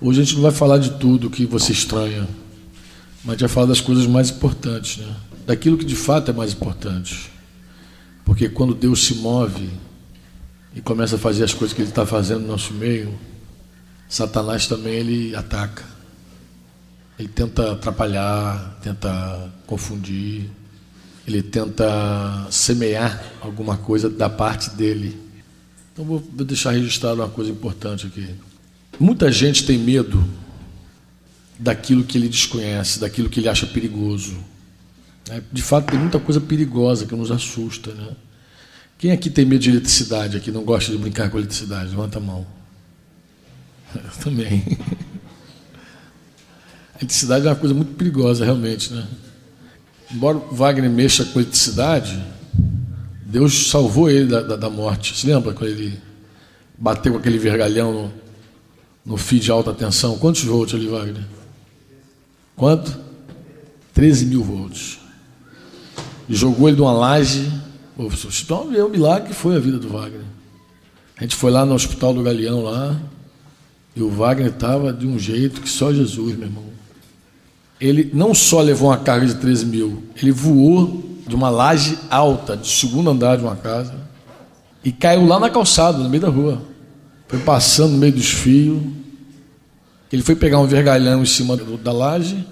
Hoje a gente não vai falar de tudo que você estranha, mas a gente vai falar das coisas mais importantes, né? daquilo que de fato é mais importante. Porque quando Deus se move e começa a fazer as coisas que Ele está fazendo no nosso meio, Satanás também ele ataca. Ele tenta atrapalhar, tenta confundir, ele tenta semear alguma coisa da parte dele. Então vou deixar registrado uma coisa importante aqui. Muita gente tem medo daquilo que ele desconhece, daquilo que ele acha perigoso. É, de fato, tem muita coisa perigosa que nos assusta. Né? Quem aqui tem medo de eletricidade, aqui não gosta de brincar com eletricidade? Levanta a mão. Eu também. A eletricidade é uma coisa muito perigosa, realmente. Né? Embora Wagner mexa com eletricidade, Deus salvou ele da, da, da morte. Se lembra quando ele bateu com aquele vergalhão no fio de alta tensão? Quantos volts ali, Wagner? Quanto? 13 mil volts jogou ele de uma laje. Então, é o milagre que foi a vida do Wagner. A gente foi lá no Hospital do Galeão lá, e o Wagner estava de um jeito que só Jesus, meu irmão. Ele não só levou uma carga de 13 mil, ele voou de uma laje alta, de segundo andar de uma casa, e caiu lá na calçada, no meio da rua. Foi passando no meio dos fios. Ele foi pegar um vergalhão em cima da laje,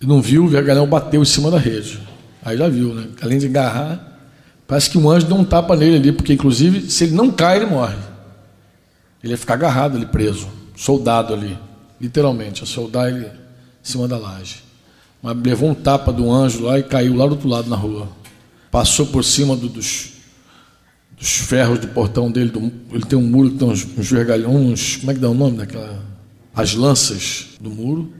e não viu, o vergalhão bateu em cima da rede. Aí já viu, né? Além de agarrar, parece que um anjo deu um tapa nele ali, porque inclusive, se ele não cai, ele morre. Ele ia ficar agarrado ali, preso, soldado ali, literalmente, a soldar ele em cima da laje. Mas levou um tapa do anjo lá e caiu lá do outro lado na rua. Passou por cima do, dos, dos ferros do portão dele. Do, ele tem um muro que tem uns, uns vergalhões, como é que dá o nome daquela? As lanças do muro.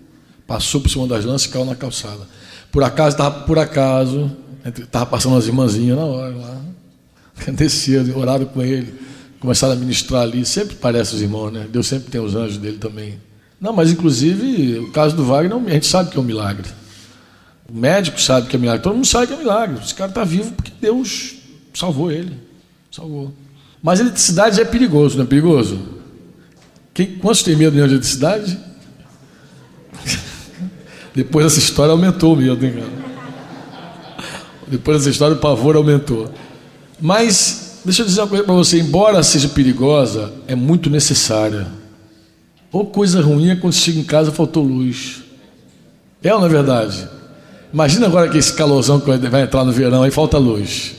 Passou por cima das lanças e caiu na calçada. Por acaso, estava por acaso, estava passando as irmãzinhas na hora lá. Descia, oraram com ele, começaram a ministrar ali. Sempre parece os irmãos, né? Deus sempre tem os anjos dele também. Não, mas inclusive, o caso do Wagner, a gente sabe que é um milagre. O médico sabe que é milagre, todo mundo sabe que é milagre. Esse cara está vivo porque Deus salvou ele. Salvou. Mas eletricidade é perigoso, não é perigoso? Quem, quantos tem medo de eletricidade? Depois dessa história aumentou o medo, hein, cara? Depois dessa história o pavor aumentou. Mas, deixa eu dizer uma coisa para você: embora seja perigosa, é muito necessária. Ou coisa ruim é quando chega em casa faltou luz. É ou não é verdade? Imagina agora que esse calorzão que vai entrar no verão, aí falta luz.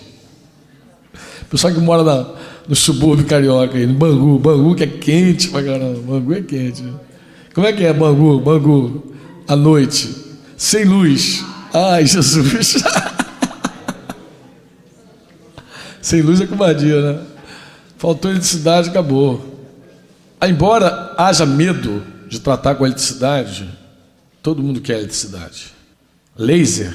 Pessoal que mora na, no subúrbio carioca, aí, no Bangu, Bangu que é quente pra caramba, Bangu é quente. Né? Como é que é Bangu? Bangu à noite, sem luz. Ai, Jesus. sem luz é covardia, né? Faltou eletricidade, acabou. Embora haja medo de tratar com eletricidade, todo mundo quer eletricidade. Laser.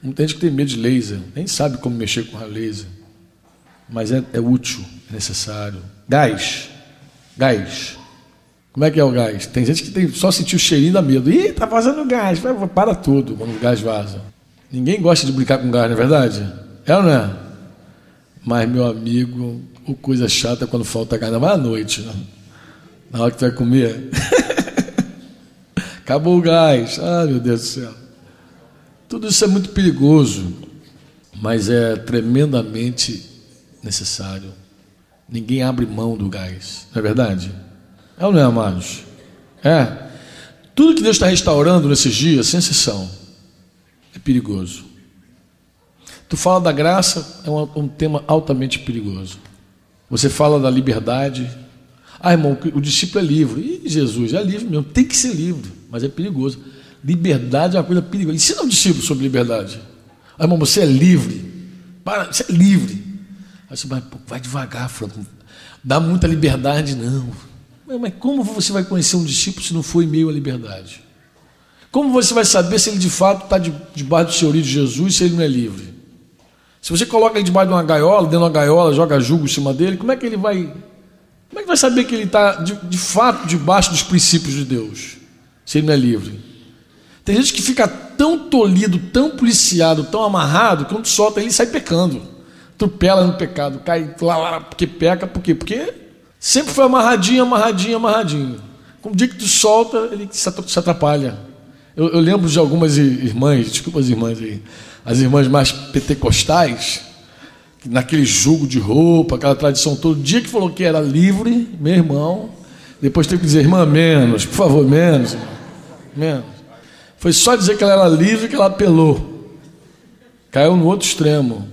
Muita gente que tem medo de laser, nem sabe como mexer com a laser. Mas é, é útil, é necessário. Gás. Gás. Como é que é o gás? Tem gente que tem, só sentiu o cheirinho da medo. Ih, tá vazando gás. Para tudo quando o gás vaza. Ninguém gosta de brincar com gás, não é verdade? É ou não é? Mas, meu amigo, o coisa chata é quando falta gás, vai à noite, né? na hora que tu vai comer. Acabou o gás. Ah, meu Deus do céu. Tudo isso é muito perigoso, mas é tremendamente necessário. Ninguém abre mão do gás, não é verdade? É ou não é, amados? É. Tudo que Deus está restaurando nesses dias, sem exceção, é perigoso. Tu fala da graça, é um, um tema altamente perigoso. Você fala da liberdade. Ah, irmão, o discípulo é livre. Ih, Jesus, é livre mesmo, tem que ser livre, mas é perigoso. Liberdade é uma coisa perigosa. Ensina o discípulo sobre liberdade. Ah, irmão, você é livre. Para, você é livre. Aí você vai, vai devagar, Franco. Dá muita liberdade, não. Mas como você vai conhecer um discípulo se não em meio à liberdade? Como você vai saber se ele de fato está debaixo do senhorio de Jesus, se ele não é livre? Se você coloca ele debaixo de uma gaiola, dentro de uma gaiola, joga jugo em cima dele, como é que ele vai. Como é que vai saber que ele está de, de fato debaixo dos princípios de Deus, se ele não é livre? Tem gente que fica tão tolhido, tão policiado, tão amarrado, que quando solta ele sai pecando. Tupela no pecado, cai lá, lá, porque peca, por quê? Porque Sempre foi amarradinho, amarradinho, amarradinho. Com o dia que tu solta, ele se atrapalha. Eu, eu lembro de algumas irmãs, desculpa as irmãs aí, as irmãs mais pentecostais, naquele jogo de roupa, aquela tradição todo dia que falou que era livre, meu irmão, depois teve que dizer, irmã, menos, por favor, menos, menos. Foi só dizer que ela era livre que ela apelou. Caiu no outro extremo.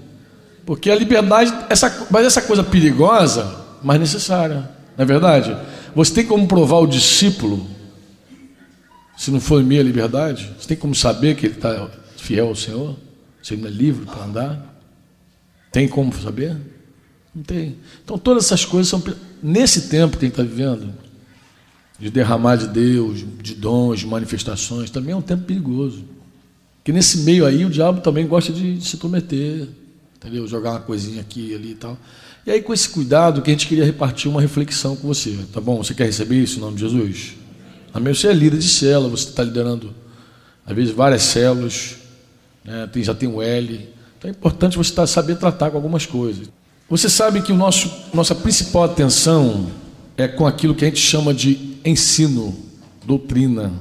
Porque a liberdade, essa, mas essa coisa perigosa, mas necessária. Não é verdade? Você tem como provar o discípulo, se não for minha liberdade? Você tem como saber que ele está fiel ao Senhor? Se ele não é livre para andar? Tem como saber? Não tem. Então todas essas coisas são. Nesse tempo que a gente está vivendo, de derramar de Deus, de dons, de manifestações, também é um tempo perigoso. Porque nesse meio aí o diabo também gosta de se prometer, entendeu? Jogar uma coisinha aqui ali e tal. E aí, com esse cuidado, que a gente queria repartir uma reflexão com você, tá bom? Você quer receber isso em nome de Jesus? Amém? Você é líder de célula, você está liderando, às vezes, várias células, né? Tem, já tem o L. Então é importante você tá, saber tratar com algumas coisas. Você sabe que o nosso, nossa principal atenção é com aquilo que a gente chama de ensino, doutrina.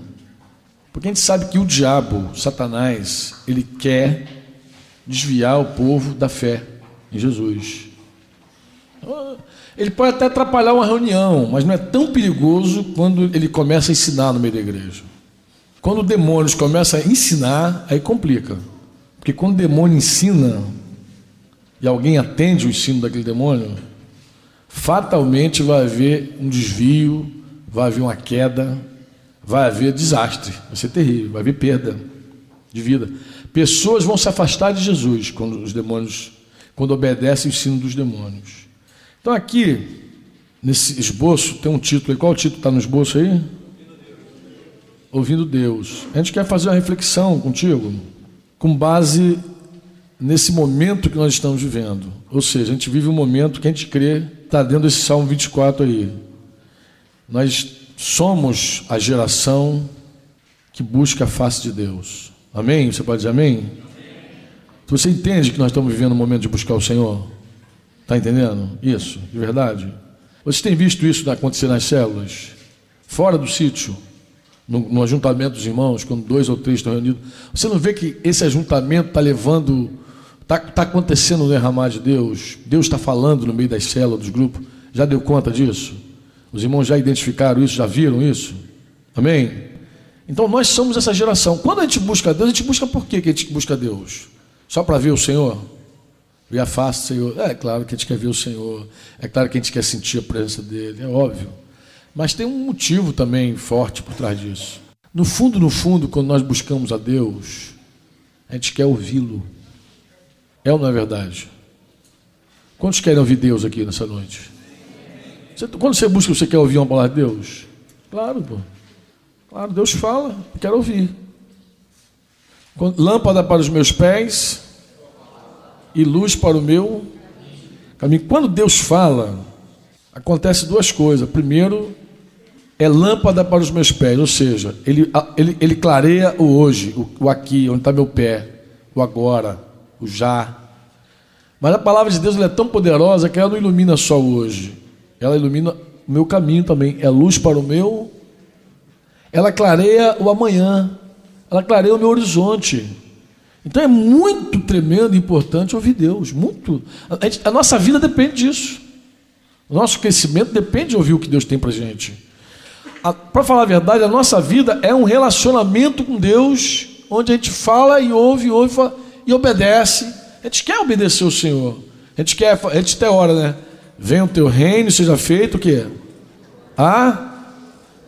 Porque a gente sabe que o diabo, Satanás, ele quer desviar o povo da fé em Jesus. Ele pode até atrapalhar uma reunião, mas não é tão perigoso quando ele começa a ensinar no meio da igreja. Quando demônios começam a ensinar, aí complica. Porque quando o demônio ensina e alguém atende o ensino daquele demônio, fatalmente vai haver um desvio, vai haver uma queda, vai haver desastre, vai ser terrível, vai haver perda de vida. Pessoas vão se afastar de Jesus quando os demônios, quando obedecem o ensino dos demônios. Então aqui, nesse esboço, tem um título aí. Qual o título está no esboço aí? Ouvindo Deus. A gente quer fazer uma reflexão contigo, com base nesse momento que nós estamos vivendo. Ou seja, a gente vive um momento que a gente crê, está dentro desse Salmo 24 aí. Nós somos a geração que busca a face de Deus. Amém? Você pode dizer amém? amém. Você entende que nós estamos vivendo um momento de buscar o Senhor? Está entendendo? Isso, de verdade. Vocês têm visto isso acontecer nas células? Fora do sítio, no, no ajuntamento dos irmãos, quando dois ou três estão reunidos. Você não vê que esse ajuntamento está levando, está tá acontecendo no derramar de Deus? Deus está falando no meio das células, dos grupos. Já deu conta disso? Os irmãos já identificaram isso, já viram isso? Amém? Então nós somos essa geração. Quando a gente busca Deus, a gente busca por quê que a gente busca Deus? Só para ver o Senhor? Ver a face do Senhor. É claro que a gente quer ver o Senhor. É claro que a gente quer sentir a presença dele. É óbvio. Mas tem um motivo também forte por trás disso. No fundo, no fundo, quando nós buscamos a Deus, a gente quer ouvi-lo. É ou não é verdade? Quantos querem ouvir Deus aqui nessa noite? Você, quando você busca, você quer ouvir uma palavra de Deus? Claro, pô. Claro, Deus fala, quero ouvir. Lâmpada para os meus pés e luz para o meu caminho. Quando Deus fala, acontece duas coisas. Primeiro, é lâmpada para os meus pés, ou seja, ele, ele, ele clareia o hoje, o, o aqui, onde está meu pé, o agora, o já. Mas a palavra de Deus é tão poderosa que ela não ilumina só o hoje, ela ilumina o meu caminho também, é luz para o meu. Ela clareia o amanhã, ela clareia o meu horizonte. Então é muito tremendo e importante ouvir Deus, muito. A, gente, a, nossa vida depende disso. O nosso crescimento depende de ouvir o que Deus tem para gente. Para falar a verdade, a nossa vida é um relacionamento com Deus, onde a gente fala e ouve, ouve fala, e obedece. A gente quer obedecer o Senhor. A gente quer, a gente até ora, né? Venha o teu reino, seja feito o quê? A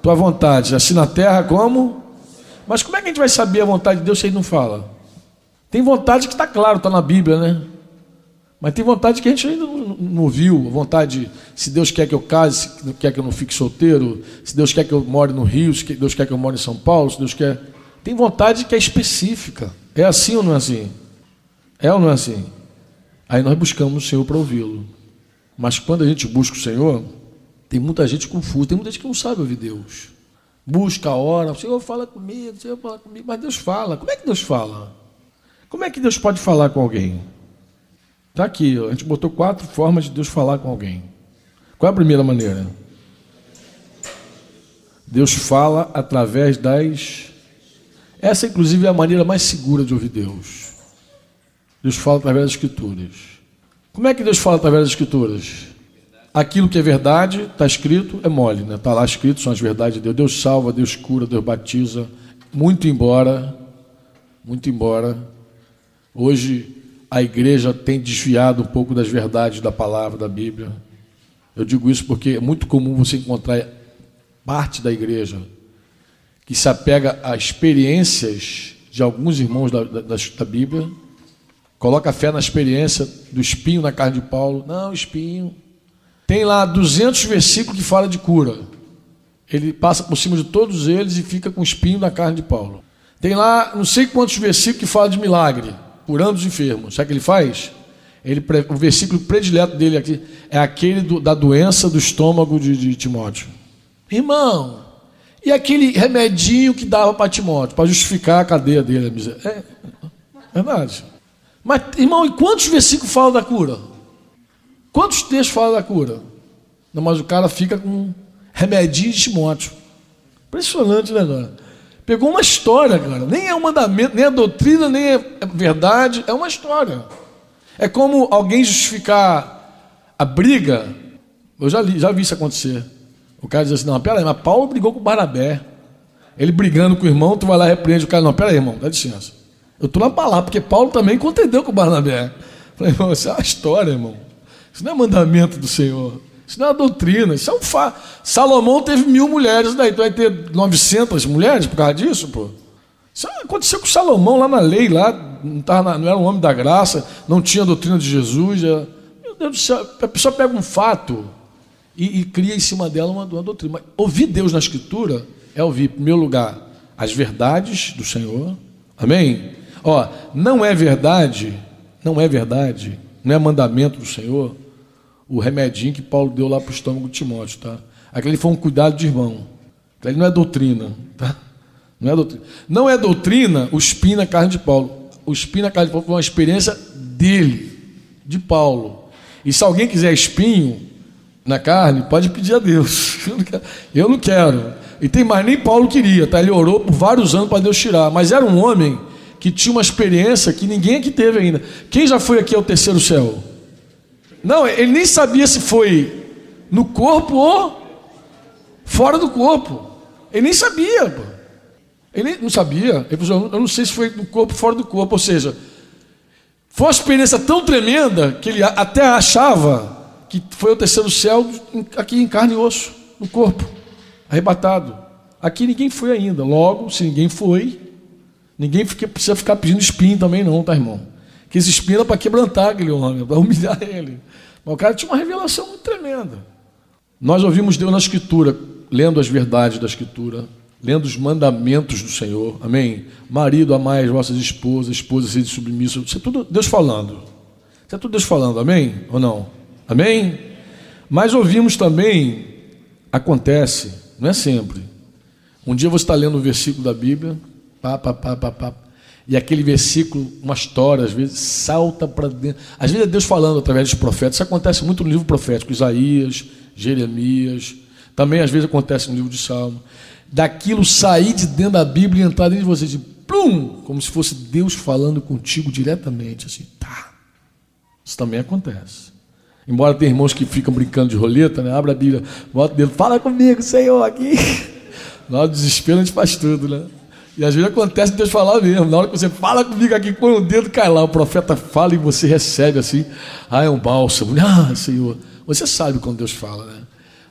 tua vontade, assim na terra como? Mas como é que a gente vai saber a vontade de Deus se ele não fala? Tem vontade que está claro, está na Bíblia, né? Mas tem vontade que a gente ainda não, não viu. Vontade, se Deus quer que eu case, se quer que eu não fique solteiro, se Deus quer que eu more no Rio, se Deus quer que eu more em São Paulo, se Deus quer. Tem vontade que é específica. É assim ou não é assim? É ou não é assim? Aí nós buscamos o Senhor para ouvi-lo. Mas quando a gente busca o Senhor, tem muita gente confusa, tem muita gente que não sabe ouvir Deus. Busca a hora, o Senhor fala comigo, o Senhor fala comigo, mas Deus fala. Como é que Deus fala? Como é que Deus pode falar com alguém? Está aqui, a gente botou quatro formas de Deus falar com alguém. Qual é a primeira maneira? Deus fala através das. Essa, inclusive, é a maneira mais segura de ouvir Deus. Deus fala através das Escrituras. Como é que Deus fala através das Escrituras? Aquilo que é verdade, está escrito, é mole, né? Está lá escrito, são as verdades de Deus. Deus salva, Deus cura, Deus batiza. Muito embora, muito embora, hoje a igreja tem desviado um pouco das verdades da palavra da Bíblia. Eu digo isso porque é muito comum você encontrar parte da igreja que se apega a experiências de alguns irmãos da, da, da Bíblia, coloca fé na experiência do espinho na carne de Paulo. Não, espinho. Tem lá 200 versículos que fala de cura. Ele passa por cima de todos eles e fica com espinho na carne de Paulo. Tem lá não sei quantos versículos que fala de milagre curando os enfermos. Sabe o que ele faz? Ele, o versículo predileto dele aqui é aquele do, da doença do estômago de, de Timóteo. Irmão, e aquele remedinho que dava para Timóteo, para justificar a cadeia dele? É, é verdade. Mas, irmão, e quantos versículos falam da cura? Quantos textos falam da cura? Não, mas o cara fica com remedinho de Timóteo. Impressionante, né, agora? Pegou uma história, cara. Nem é um mandamento, nem é doutrina, nem é verdade. É uma história. É como alguém justificar a briga. Eu já, li, já vi isso acontecer. O cara diz assim: não, peraí, mas Paulo brigou com Barabé. Ele brigando com o irmão, tu vai lá e repreende o cara. Não, peraí, irmão, dá licença. Eu estou na palavra, porque Paulo também contendeu com Barnabé. Falei, irmão, isso é uma história, irmão. Isso não é mandamento do Senhor. Isso não é doutrina, isso é um fato. Salomão teve mil mulheres, daí tu vai ter 900 mulheres por causa disso, pô. Isso aconteceu com Salomão lá na lei, lá, não, tava, não era um homem da graça, não tinha doutrina de Jesus. Já, meu Deus do céu, a pessoa pega um fato e, e cria em cima dela uma, uma doutrina. Mas ouvir Deus na Escritura é ouvir, em primeiro lugar, as verdades do Senhor. Amém? Ó, não é verdade, não é verdade, não é mandamento do Senhor o remedinho que Paulo deu lá para o estômago de Timóteo, tá? Aquele foi um cuidado de irmão. Aquele não é doutrina, tá? Não é doutrina. Não é doutrina o espinho na carne de Paulo. O espinho na carne de Paulo foi uma experiência dele, de Paulo. E se alguém quiser espinho na carne, pode pedir a Deus. Eu não quero. E tem mais, nem Paulo queria, tá? Ele orou por vários anos para Deus tirar. Mas era um homem que tinha uma experiência que ninguém aqui teve ainda. Quem já foi aqui ao terceiro céu? Não, ele nem sabia se foi no corpo ou fora do corpo. Ele nem sabia. Pô. Ele não sabia. Ele falou, eu não sei se foi no corpo ou fora do corpo. Ou seja, foi uma experiência tão tremenda que ele até achava que foi o terceiro céu aqui em carne e osso, no corpo, arrebatado. Aqui ninguém foi ainda. Logo, se ninguém foi, ninguém precisa ficar pedindo espinho também, não, tá, irmão? Que espinho era para quebrantar aquele homem, para humilhar ele. Mas o cara tinha uma revelação muito tremenda. Nós ouvimos Deus na Escritura, lendo as verdades da Escritura, lendo os mandamentos do Senhor. Amém? Marido, amai as vossas esposas, esposas, sede submisso. Isso é tudo Deus falando. Isso é tudo Deus falando. Amém? Ou não? Amém? Mas ouvimos também, acontece, não é sempre. Um dia você está lendo um versículo da Bíblia, pá, pá, pá, pá, pá, e aquele versículo, uma história, às vezes, salta para dentro. Às vezes é Deus falando através dos profetas. Isso acontece muito no livro profético, Isaías, Jeremias. Também às vezes acontece no livro de Salmo. Daquilo sair de dentro da Bíblia e entrar dentro de você, de plum, como se fosse Deus falando contigo diretamente, assim, tá. Isso também acontece. Embora tenha irmãos que ficam brincando de roleta, né? Abre a Bíblia, bota o dedo, fala comigo, Senhor, aqui. Lá desespero a gente faz tudo, né? E às vezes acontece Deus falar mesmo. Na hora que você fala comigo aqui, põe o dedo, cai lá. O profeta fala e você recebe assim. Ah, é um bálsamo. Ah, Senhor. Você sabe quando Deus fala, né?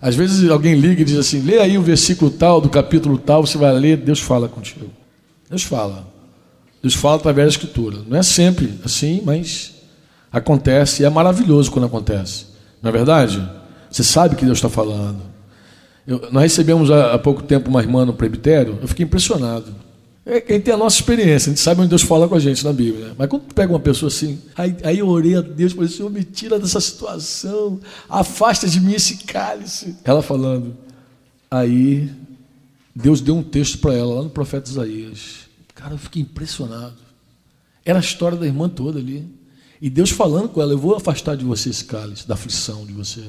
Às vezes alguém liga e diz assim: lê aí o versículo tal, do capítulo tal, você vai ler, Deus fala contigo. Deus fala. Deus fala através da Escritura. Não é sempre assim, mas acontece e é maravilhoso quando acontece. Não é verdade? Você sabe que Deus está falando. Eu, nós recebemos há, há pouco tempo uma irmã no presbitério, eu fiquei impressionado. É quem tem a nossa experiência, a gente sabe onde Deus fala com a gente na Bíblia. Né? Mas quando pega uma pessoa assim, aí, aí eu orei a Deus, falei, Senhor, me tira dessa situação, afasta de mim esse cálice. Ela falando. Aí Deus deu um texto para ela lá no profeta Isaías. Cara, eu fiquei impressionado. Era a história da irmã toda ali. E Deus falando com ela, eu vou afastar de você esse cálice, da aflição de você.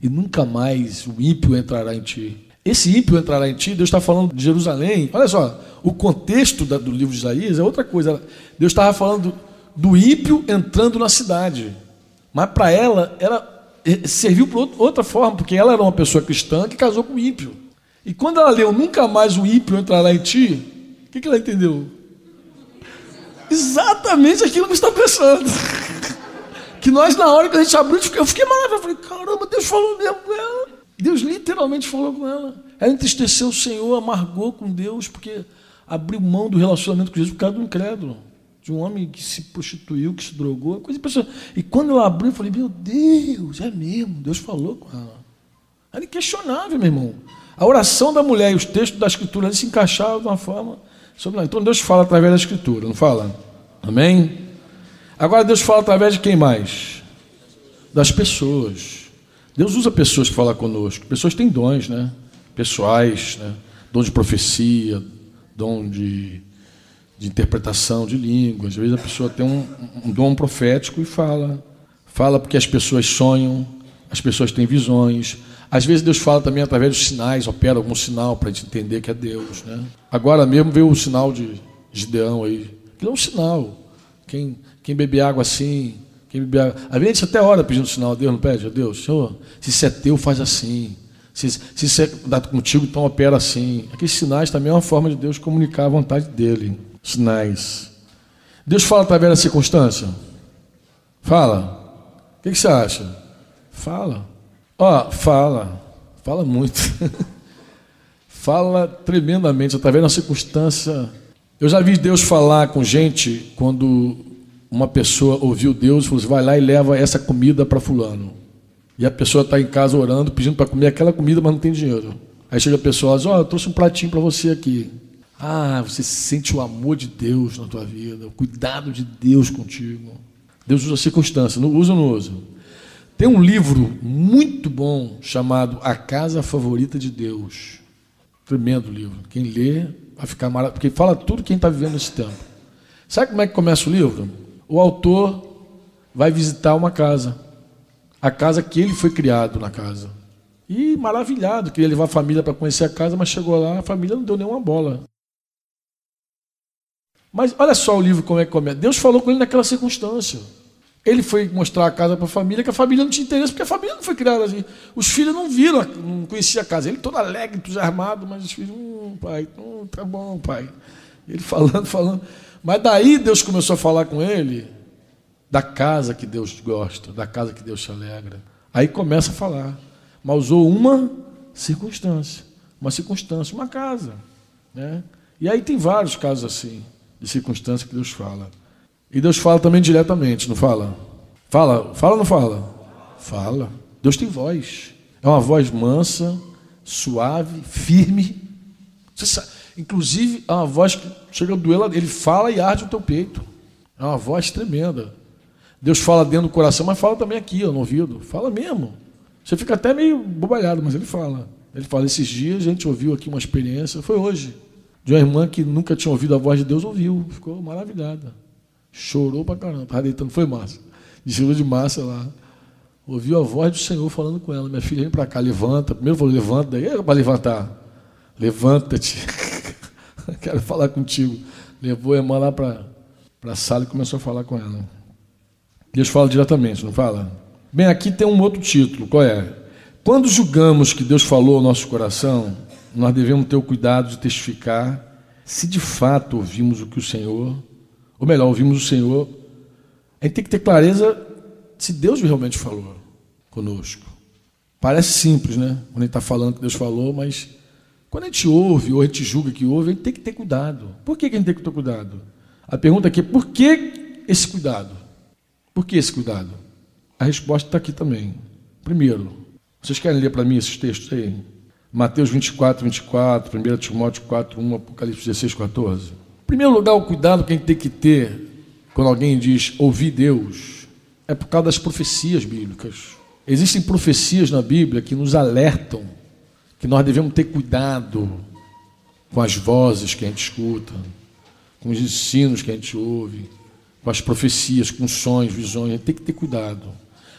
E nunca mais o ímpio entrará em ti. Esse ímpio entrará em ti, Deus está falando de Jerusalém. Olha só, o contexto do livro de Isaías é outra coisa. Deus estava falando do, ímpio entrando na cidade. Mas para ela, ela eh, serviu para outra forma, porque ela era uma pessoa cristã que casou com o ímpio. E quando ela leu nunca mais o ímpio entrará em ti, o que, que ela entendeu? Exatamente aquilo que está pensando. que nós, na hora que a gente abriu, eu fiquei maravilhoso. Eu falei, caramba, Deus falou mesmo com ela. Deus literalmente falou com ela. Ela entristeceu o Senhor, amargou com Deus, porque abriu mão do relacionamento com Jesus por causa do incrédulo. De um homem que se prostituiu, que se drogou, coisa E quando ela abriu, eu falei, meu Deus, é mesmo, Deus falou com ela. Era inquestionável, meu irmão. A oração da mulher e os textos da Escritura se encaixavam de uma forma sobre Então Deus fala através da Escritura, não fala? Amém? Agora Deus fala através de quem mais? Das pessoas. Deus usa pessoas para falar conosco. Pessoas têm dons, né? Pessoais, né? Dom de profecia, dom de, de interpretação de línguas. Às vezes a pessoa tem um, um dom profético e fala. Fala porque as pessoas sonham, as pessoas têm visões, às vezes Deus fala também através dos sinais, opera algum sinal para a gente entender que é Deus. Né? Agora mesmo veio o sinal de Gideão aí. Aquilo é um sinal. Quem, quem beber água assim, quem. Às vezes até ora pedindo sinal, Deus não pede, Deus, Senhor, se isso é teu, faz assim. Se, se isso é dado contigo, então opera assim. Aqueles sinais também é uma forma de Deus comunicar a vontade dele. Sinais. Deus fala através da circunstância? Fala. O que, que você acha? Fala. Ó, fala, fala muito. fala tremendamente, através da circunstância. Eu já vi Deus falar com gente quando uma pessoa ouviu Deus e falou assim: vai lá e leva essa comida para Fulano. E a pessoa está em casa orando, pedindo para comer aquela comida, mas não tem dinheiro. Aí chega a pessoa e diz: Ó, oh, eu trouxe um pratinho para você aqui. Ah, você sente o amor de Deus na tua vida, o cuidado de Deus contigo. Deus usa circunstância, não usa ou não usa? Tem um livro muito bom chamado A Casa Favorita de Deus. Tremendo livro. Quem lê vai ficar maravilhoso, porque fala tudo quem está vivendo esse tempo. Sabe como é que começa o livro? O autor vai visitar uma casa. A casa que ele foi criado na casa. E maravilhado, queria levar a família para conhecer a casa, mas chegou lá, a família não deu nenhuma bola. Mas olha só o livro como é que começa. Deus falou com ele naquela circunstância. Ele foi mostrar a casa para a família, que a família não tinha interesse, porque a família não foi criada assim. Os filhos não viram, não conheciam a casa. Ele todo alegre, entusiasmado, mas os filhos, hum, pai, hum, tá bom, pai. Ele falando, falando. Mas daí Deus começou a falar com ele da casa que Deus gosta, da casa que Deus se alegra. Aí começa a falar. Mas usou uma circunstância, uma circunstância, uma casa. Né? E aí tem vários casos assim, de circunstância que Deus fala. E Deus fala também diretamente, não fala? Fala, fala ou não fala? Fala. Deus tem voz. É uma voz mansa, suave, firme. Sabe, inclusive, é uma voz que chega do duelo, ele fala e arde o teu peito. É uma voz tremenda. Deus fala dentro do coração, mas fala também aqui, no ouvido. Fala mesmo. Você fica até meio bobalhado, mas ele fala. Ele fala, esses dias a gente ouviu aqui uma experiência, foi hoje, de uma irmã que nunca tinha ouvido a voz de Deus, ouviu, ficou maravilhada. Chorou pra caramba, estava deitando, foi massa. Desfilou de massa lá. Ouviu a voz do Senhor falando com ela: Minha filha, vem para cá, levanta. Primeiro falou: Levanta, daí era para levantar. Levanta-te. Quero falar contigo. Levou a irmã lá para a sala e começou a falar com ela. Deus fala diretamente, não fala? Bem, aqui tem um outro título: qual é? Quando julgamos que Deus falou ao nosso coração, nós devemos ter o cuidado de testificar se de fato ouvimos o que o Senhor ou melhor, ouvimos o Senhor, a gente tem que ter clareza se Deus realmente falou conosco. Parece simples, né? Quando gente está falando que Deus falou, mas quando a gente ouve ou a gente julga que ouve, a gente tem que ter cuidado. Por que, a gente tem que ter cuidado? A pergunta aqui é por que esse cuidado? Por que esse cuidado? A resposta está aqui também. Primeiro, vocês querem ler para mim esses textos aí? Mateus 24, 24, 1 Timóteo 4, 1, Apocalipse 16, 14 primeiro lugar, o cuidado que a gente tem que ter quando alguém diz ouvir Deus é por causa das profecias bíblicas. Existem profecias na Bíblia que nos alertam que nós devemos ter cuidado com as vozes que a gente escuta, com os ensinos que a gente ouve, com as profecias, com sonhos, visões. A gente tem que ter cuidado.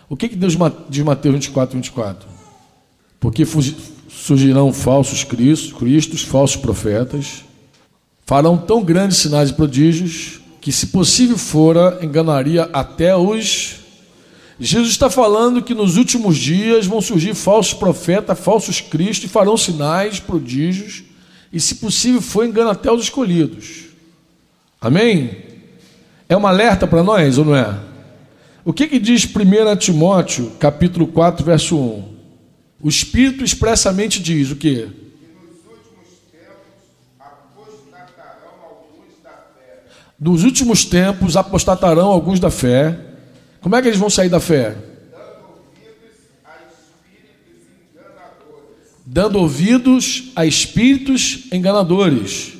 O que, que Deus diz Mateus 24, 24? Porque surgirão falsos cristos, cristos, falsos profetas, farão tão grandes sinais e prodígios que, se possível fora, enganaria até os. Jesus está falando que nos últimos dias vão surgir falsos profetas, falsos cristos, e farão sinais, prodígios, e, se possível for, engana até os escolhidos. Amém? É um alerta para nós ou não é? O que, que diz 1 Timóteo, capítulo 4, verso 1? O Espírito expressamente diz o quê? Nos últimos tempos apostatarão alguns da fé. Como é que eles vão sair da fé? Dando ouvidos a espíritos enganadores.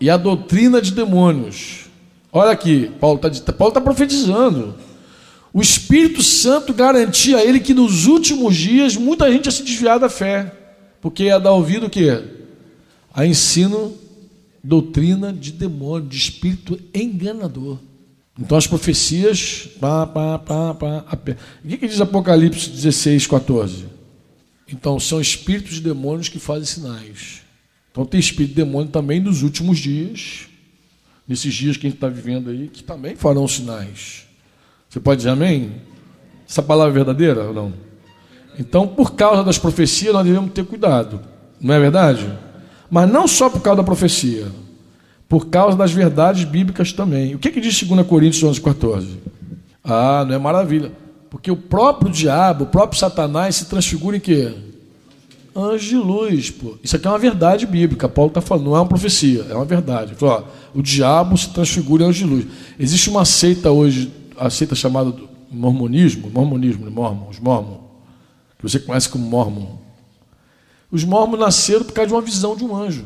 E a doutrina de demônios. Olha aqui, Paulo está Paulo tá profetizando. O Espírito Santo garantia a ele que nos últimos dias muita gente ia se desviar da fé, porque ia dar ouvido o quê? A ensino, doutrina de demônio, de espírito enganador. Então as profecias. Pá, pá, pá, pá, o que, que diz Apocalipse 16, 14? Então são espíritos de demônios que fazem sinais. Então tem espírito de demônio também nos últimos dias, nesses dias que a gente está vivendo aí, que também farão sinais. Você pode dizer amém? Essa palavra é verdadeira ou não? Então, por causa das profecias, nós devemos ter cuidado, não é verdade? Mas não só por causa da profecia, por causa das verdades bíblicas também. O que, que diz 2 Coríntios 11, 14? Ah, não é maravilha. Porque o próprio diabo, o próprio Satanás se transfigura em quê? Anjo de luz, pô. Isso aqui é uma verdade bíblica. Paulo está falando, não é uma profecia, é uma verdade. Ó, o diabo se transfigura em anjo de luz. Existe uma seita hoje a seita chamada mormonismo, mormonismo, né, mormon, os mormon, que você conhece como mormon. Os mormons nasceram por causa de uma visão de um anjo.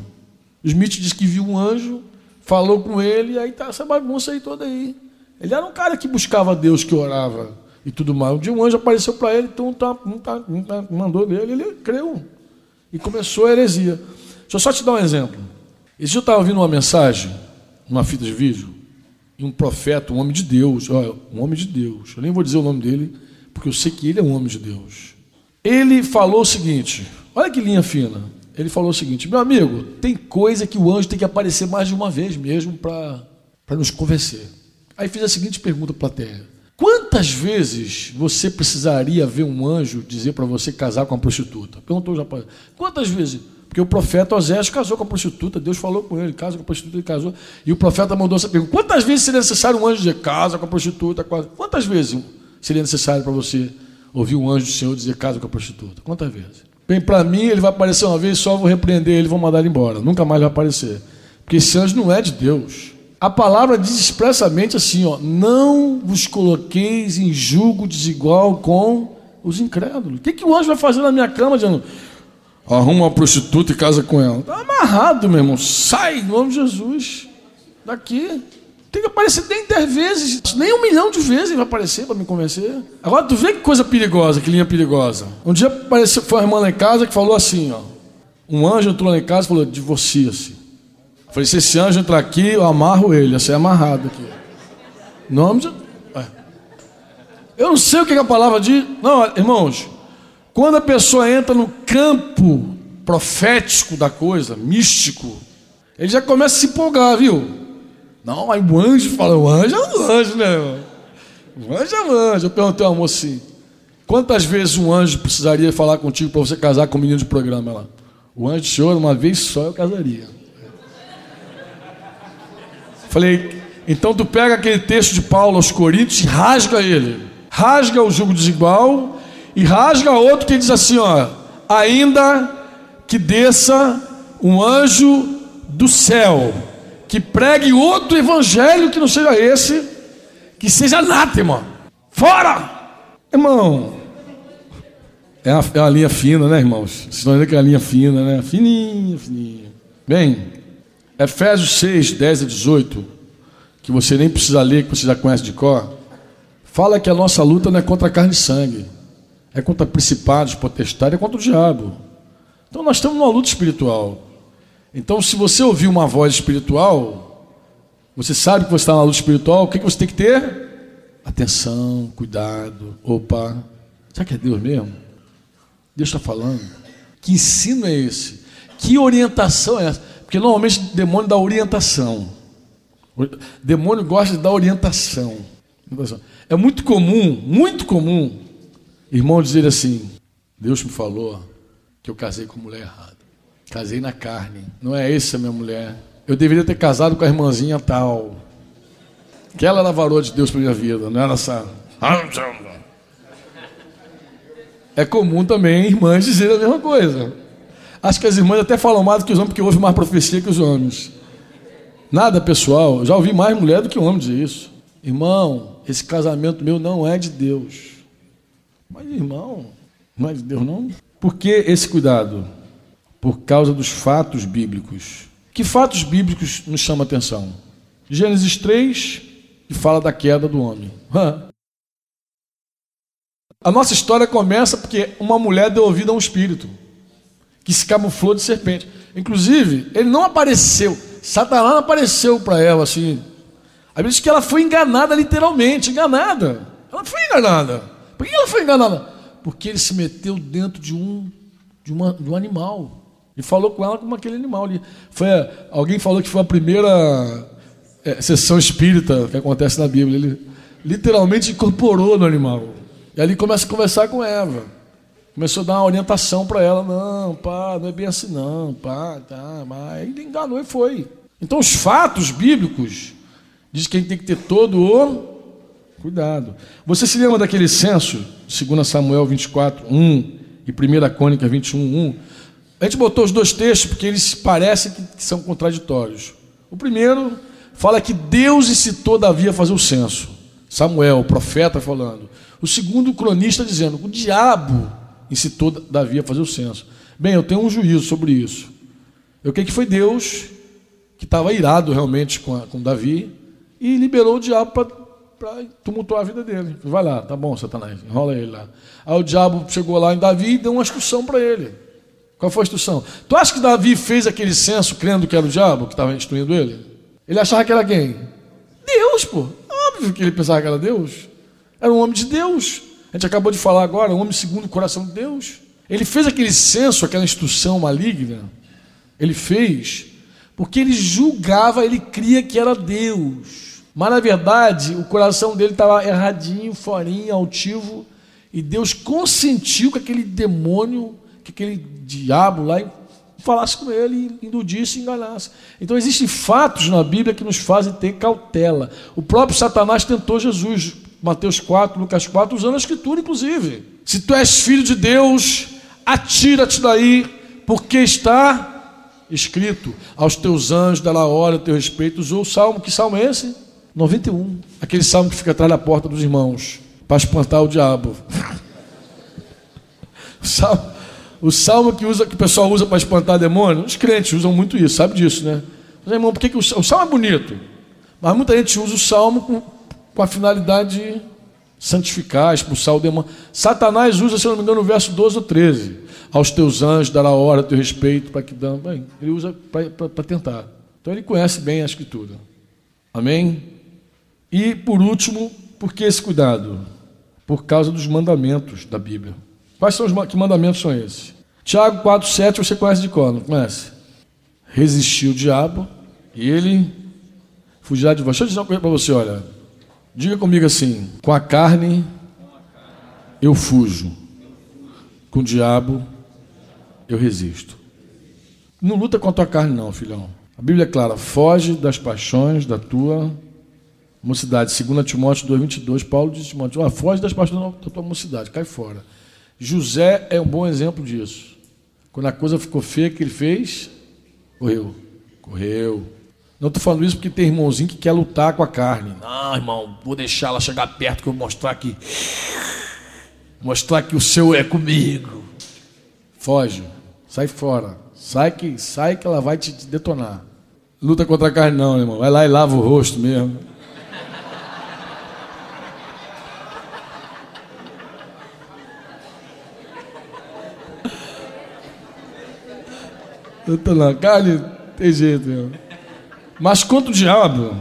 Smith disse que viu um anjo, falou com ele, e aí tá essa bagunça aí toda aí. Ele era um cara que buscava Deus, que orava e tudo mais. Um dia um anjo apareceu para ele, então tá, tá, tá, mandou nele, ele creu. E começou a heresia. Deixa eu só te dar um exemplo. Esse dia eu estava ouvindo uma mensagem, uma fita de vídeo, e um profeta, um homem de Deus, um homem de Deus. Eu nem vou dizer o nome dele, porque eu sei que ele é um homem de Deus. Ele falou o seguinte: olha que linha fina. Ele falou o seguinte: meu amigo, tem coisa que o anjo tem que aparecer mais de uma vez mesmo para nos convencer. Aí fiz a seguinte pergunta para a plateia: Quantas vezes você precisaria ver um anjo dizer para você casar com uma prostituta? Perguntou já para Quantas vezes? Porque o profeta Osés casou com a prostituta, Deus falou com ele, casa com a prostituta, ele casou. E o profeta mandou essa pergunta: quantas vezes seria necessário um anjo dizer casa com a prostituta? Quantas vezes seria necessário para você ouvir um anjo do Senhor dizer casa com a prostituta? Quantas vezes? Bem, para mim, ele vai aparecer uma vez só, vou repreender ele, vou mandar ele embora. Nunca mais vai aparecer. Porque esse anjo não é de Deus. A palavra diz expressamente assim: ó, não vos coloqueis em julgo desigual com os incrédulos. O que, que o anjo vai fazer na minha cama, dizendo? arruma uma prostituta e casa com ela. Está amarrado, meu irmão. Sai, em nome de Jesus. Daqui. Tem que aparecer nem dez vezes, nem um milhão de vezes vai aparecer para me convencer. Agora tu vê que coisa perigosa, que linha perigosa. Um dia apareceu, foi uma irmã lá em casa que falou assim, ó. Um anjo entrou lá em casa e falou, divorcia-se. Falei, se esse anjo entrar aqui, eu amarro ele, ia ser amarrado aqui. Nome de. É. Eu não sei o que a palavra diz. Não, irmãos, quando a pessoa entra no campo profético da coisa, místico, ele já começa a se empolgar, viu? Não, aí o anjo fala, o anjo é o anjo, né? O anjo é o anjo. Eu perguntei ao moço assim, quantas vezes um anjo precisaria falar contigo para você casar com o menino de programa lá? O anjo senhor, uma vez só eu casaria. Falei, então tu pega aquele texto de Paulo aos Coríntios e rasga ele. Rasga o jugo desigual e rasga outro que diz assim: ó, ainda que desça um anjo do céu, que pregue outro evangelho que não seja esse, que seja anátema. Fora! Irmão, é a, é a linha fina, né, irmãos? Vocês estão vendo que é a linha fina, né? Fininha, fininha. Bem, Efésios 6, 10 a 18, que você nem precisa ler, que você já conhece de cor, fala que a nossa luta não é contra carne e sangue é contra principados, potestades, é contra o diabo. Então nós estamos numa luta espiritual. Então, se você ouvir uma voz espiritual, você sabe que você está na luta espiritual, o que você tem que ter? Atenção, cuidado. Opa, será que é Deus mesmo? Deus está falando? Que ensino é esse? Que orientação é essa? Porque normalmente o demônio dá orientação. O demônio gosta de dar orientação. É muito comum, muito comum, irmão dizer assim: Deus me falou que eu casei com mulher errada. Casei na carne. Não é essa minha mulher. Eu deveria ter casado com a irmãzinha tal. Que ela era a de Deus para minha vida, não era essa. É comum também irmãs dizerem a mesma coisa. Acho que as irmãs até falam mais do que os homens, porque ouvem mais profecia que os homens. Nada pessoal, já ouvi mais mulher do que homem dizer isso. Irmão, esse casamento meu não é de Deus. Mas, irmão, não é de Deus não? Por que esse cuidado? Por causa dos fatos bíblicos. Que fatos bíblicos nos chamam a atenção? Gênesis 3, que fala da queda do homem. A nossa história começa porque uma mulher deu ouvido a um espírito que se camuflou de serpente. Inclusive, ele não apareceu. Satanás não apareceu para ela assim. A Bíblia diz que ela foi enganada literalmente, enganada. Ela foi enganada. Por que ela foi enganada? Porque ele se meteu dentro de um, de, uma, de um animal. E falou com ela como aquele animal ali. Foi, alguém falou que foi a primeira é, sessão espírita que acontece na Bíblia. Ele literalmente incorporou no animal. E ali começa a conversar com Eva. Começou a dar uma orientação para ela. Não, pá, não é bem assim não, pá, tá, mas ele enganou e foi. Então os fatos bíblicos diz que a gente tem que ter todo o cuidado. Você se lembra daquele censo, 2 Samuel 24, 1 e 1 Crônica 21, 1? A gente botou os dois textos porque eles parecem que são contraditórios. O primeiro fala que Deus incitou Davi a fazer o censo. Samuel, o profeta, falando. O segundo, o cronista, dizendo: o diabo incitou Davi a fazer o censo. Bem, eu tenho um juízo sobre isso. Eu creio que foi Deus que estava irado realmente com, a, com Davi e liberou o diabo para tumultuar a vida dele. Vai lá, tá bom, Satanás, enrola ele lá. Aí o diabo chegou lá em Davi e deu uma instrução para ele. Qual foi a instrução? Tu acha que Davi fez aquele censo crendo que era o diabo que estava instruindo ele? Ele achava que era quem? Deus, pô. Óbvio que ele pensava que era Deus. Era um homem de Deus. A gente acabou de falar agora, um homem segundo o coração de Deus. Ele fez aquele censo, aquela instrução maligna. Ele fez porque ele julgava, ele cria que era Deus. Mas na verdade, o coração dele estava erradinho, forinho, altivo, e Deus consentiu que aquele demônio, que aquele diabo lá falasse com ele, indudisse e enganasse. Então existem fatos na Bíblia que nos fazem ter cautela. O próprio Satanás tentou Jesus, Mateus 4, Lucas 4, usando a escritura, inclusive. Se tu és filho de Deus, atira-te daí, porque está escrito: aos teus anjos dará hora teu respeito. Usou o salmo, que salmo é esse? 91. Aquele salmo que fica atrás da porta dos irmãos, para espantar o diabo. salmo, o salmo que, usa, que o pessoal usa para espantar demônio, os crentes usam muito isso, sabe disso, né? Mas, irmão, por que, que o, o salmo é bonito? Mas muita gente usa o salmo com, com a finalidade de santificar, expulsar o demônio. Satanás usa, se não me engano, o verso 12 ou 13 aos teus anjos dará hora teu respeito para que dão. Bem, ele usa para tentar. Então ele conhece bem a escritura. Amém? E por último, por que esse cuidado? Por causa dos mandamentos da Bíblia. Quais são os que mandamentos são esses? Tiago 4, 7, você conhece de qual? Não conhece? Resistiu o diabo e ele fugirá de vós. Deixa eu dizer uma coisa para você, olha. Diga comigo assim: com a carne eu fujo, com o diabo eu resisto. Não luta contra a carne, não, filhão. A Bíblia é clara: foge das paixões da tua mocidade. 2 Timóteo 2,22, Paulo diz a Timóteo: ah, foge das paixões da tua mocidade, cai fora. José é um bom exemplo disso. Quando a coisa ficou feia, que ele fez? Correu. Correu. Não estou falando isso porque tem irmãozinho que quer lutar com a carne. Não, irmão, vou deixar ela chegar perto que eu vou mostrar que. Mostrar que o seu é comigo. Foge. Sai fora. Sai que, sai que ela vai te, te detonar. Luta contra a carne, não, irmão. Vai lá e lava o rosto mesmo. Na carne, tem jeito. Mas contra o diabo,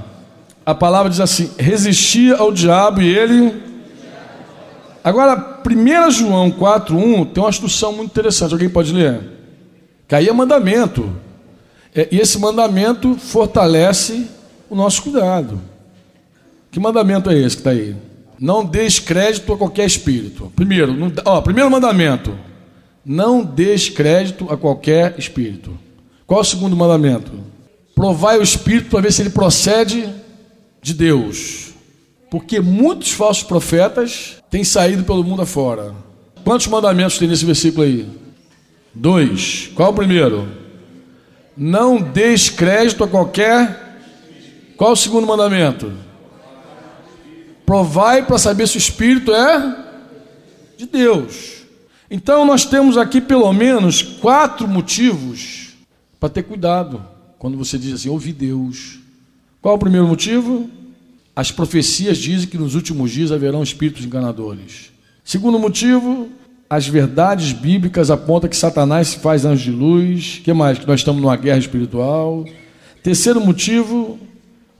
a palavra diz assim: resistia ao diabo e ele. Agora, 1 João 4,1 tem uma instrução muito interessante. Alguém pode ler? Que aí é mandamento. É, e esse mandamento fortalece o nosso cuidado. Que mandamento é esse que está aí? Não deis crédito a qualquer espírito. Primeiro, não, ó, primeiro mandamento. Não deis crédito a qualquer espírito. Qual é o segundo mandamento? Provai o espírito para ver se ele procede de Deus. Porque muitos falsos profetas têm saído pelo mundo afora. Quantos mandamentos tem nesse versículo aí? Dois. Qual o primeiro? Não deis crédito a qualquer. Qual o segundo mandamento? Provai para saber se o Espírito é de Deus. Então nós temos aqui pelo menos quatro motivos para ter cuidado quando você diz assim, ouvi Deus. Qual o primeiro motivo? As profecias dizem que nos últimos dias haverão espíritos enganadores. Segundo motivo, as verdades bíblicas apontam que Satanás se faz anjo de luz. que mais? Que nós estamos numa guerra espiritual. Terceiro motivo,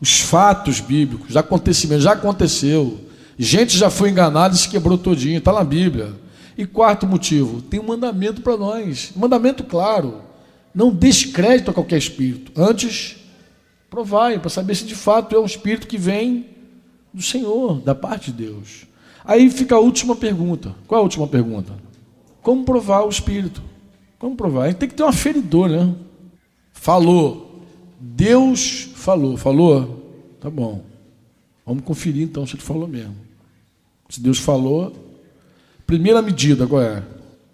os fatos bíblicos, os acontecimentos, já aconteceu. Gente já foi enganada e se quebrou todinho, está na Bíblia. E quarto motivo, tem um mandamento para nós, mandamento claro. Não descrédito a qualquer espírito. Antes, provai, para saber se de fato é um espírito que vem do Senhor, da parte de Deus. Aí fica a última pergunta. Qual é a última pergunta? Como provar o espírito? Como provar? A gente tem que ter um aferidor, né? Falou. Deus falou. Falou? Tá bom. Vamos conferir então se ele falou mesmo. Se Deus falou, primeira medida qual é?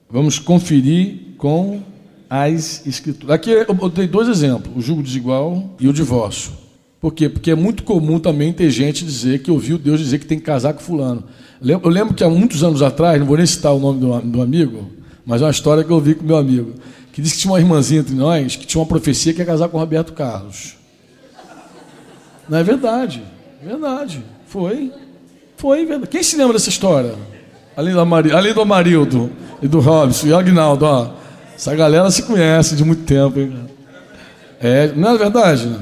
Vamos conferir com as escrituras. Aqui eu dei dois exemplos: o jugo desigual e o divórcio. Por quê? Porque é muito comum também ter gente dizer que ouviu Deus dizer que tem que casar com fulano. Eu lembro que há muitos anos atrás, não vou nem citar o nome do, amigo, mas é uma história que eu ouvi com meu amigo, que disse que tinha uma irmãzinha entre nós que tinha uma profecia que ia casar com o Roberto Carlos. Não é verdade. Verdade. Foi. Foi verdade. Quem se lembra dessa história? Além do, Amari, além do Amarildo e do Robson e Agnaldo, ó. Essa galera se conhece de muito tempo, hein? É, não é verdade?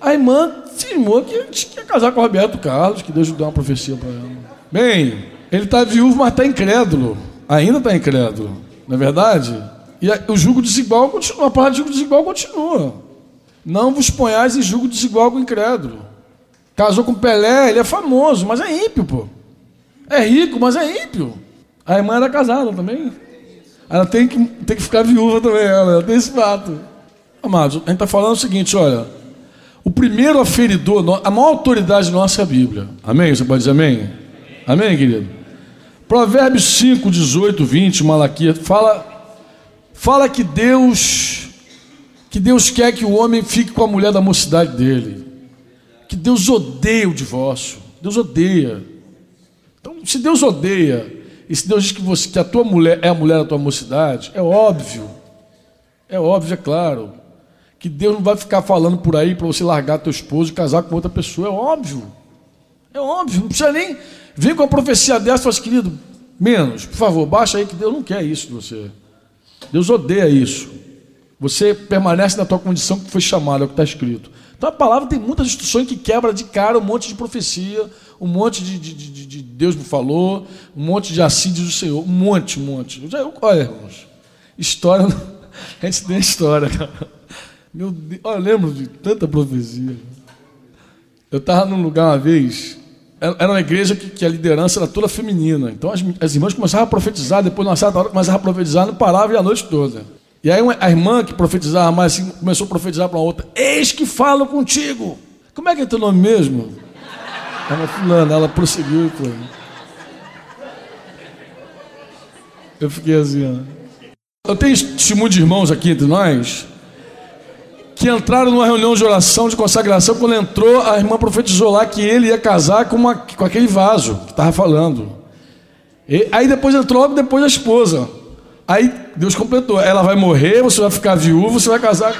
A irmã cismou que ia casar com o Roberto Carlos, que Deus deu uma profecia para ela. Bem, ele está viúvo, mas está incrédulo. Ainda está incrédulo. Não é verdade? E o jugo desigual continua, a palavra de jugo desigual continua. Não vos ponhais em jugo desigual com o incrédulo. Casou com Pelé, ele é famoso, mas é ímpio, pô. É rico, mas é ímpio. A irmã era casada também. Ela tem que, tem que ficar viúva também, ela, ela tem esse fato. Amados, a gente está falando o seguinte, olha. O primeiro aferidor, a maior autoridade nossa é a Bíblia. Amém? Você pode dizer amém? Amém, querido? Provérbios 5, 18, 20, Malaquias, fala, fala que Deus, que Deus quer que o homem fique com a mulher da mocidade dele. Que Deus odeia o divórcio. Deus odeia. Se Deus odeia, e se Deus diz que, você, que a tua mulher é a mulher da tua mocidade, é óbvio, é óbvio, é claro, que Deus não vai ficar falando por aí para você largar teu esposo e casar com outra pessoa, é óbvio. É óbvio, não precisa nem vir com a profecia dessa falar assim, querido, menos, por favor, baixa aí que Deus não quer isso de você. Deus odeia isso. Você permanece na tua condição que foi chamada, é o que está escrito. Então a palavra tem muitas instruções que quebra de cara um monte de profecia, um monte de, de, de, de Deus me falou, um monte de assim diz o Senhor, um monte, um monte. Olha, irmãos, história, a gente tem história, cara. Meu Deus, olha, eu lembro de tanta profecia. Eu estava num lugar uma vez, era uma igreja que, que, a liderança era toda feminina. Então as, as irmãs começavam a profetizar, depois, numa certa hora, começavam a profetizar, não parava e a noite toda. E aí a irmã que profetizava mais assim, começou a profetizar para uma outra: Eis que falo contigo. Como é que é teu nome mesmo? Era fulana, ela prosseguiu e. Eu fiquei assim, ó. Eu tenho testemunho de irmãos aqui entre nós que entraram numa reunião de oração, de consagração. Quando entrou, a irmã profetizou lá que ele ia casar com, uma, com aquele vaso que estava falando. E, aí depois entrou logo depois a esposa. Aí Deus completou. Ela vai morrer, você vai ficar viúvo, você vai casar.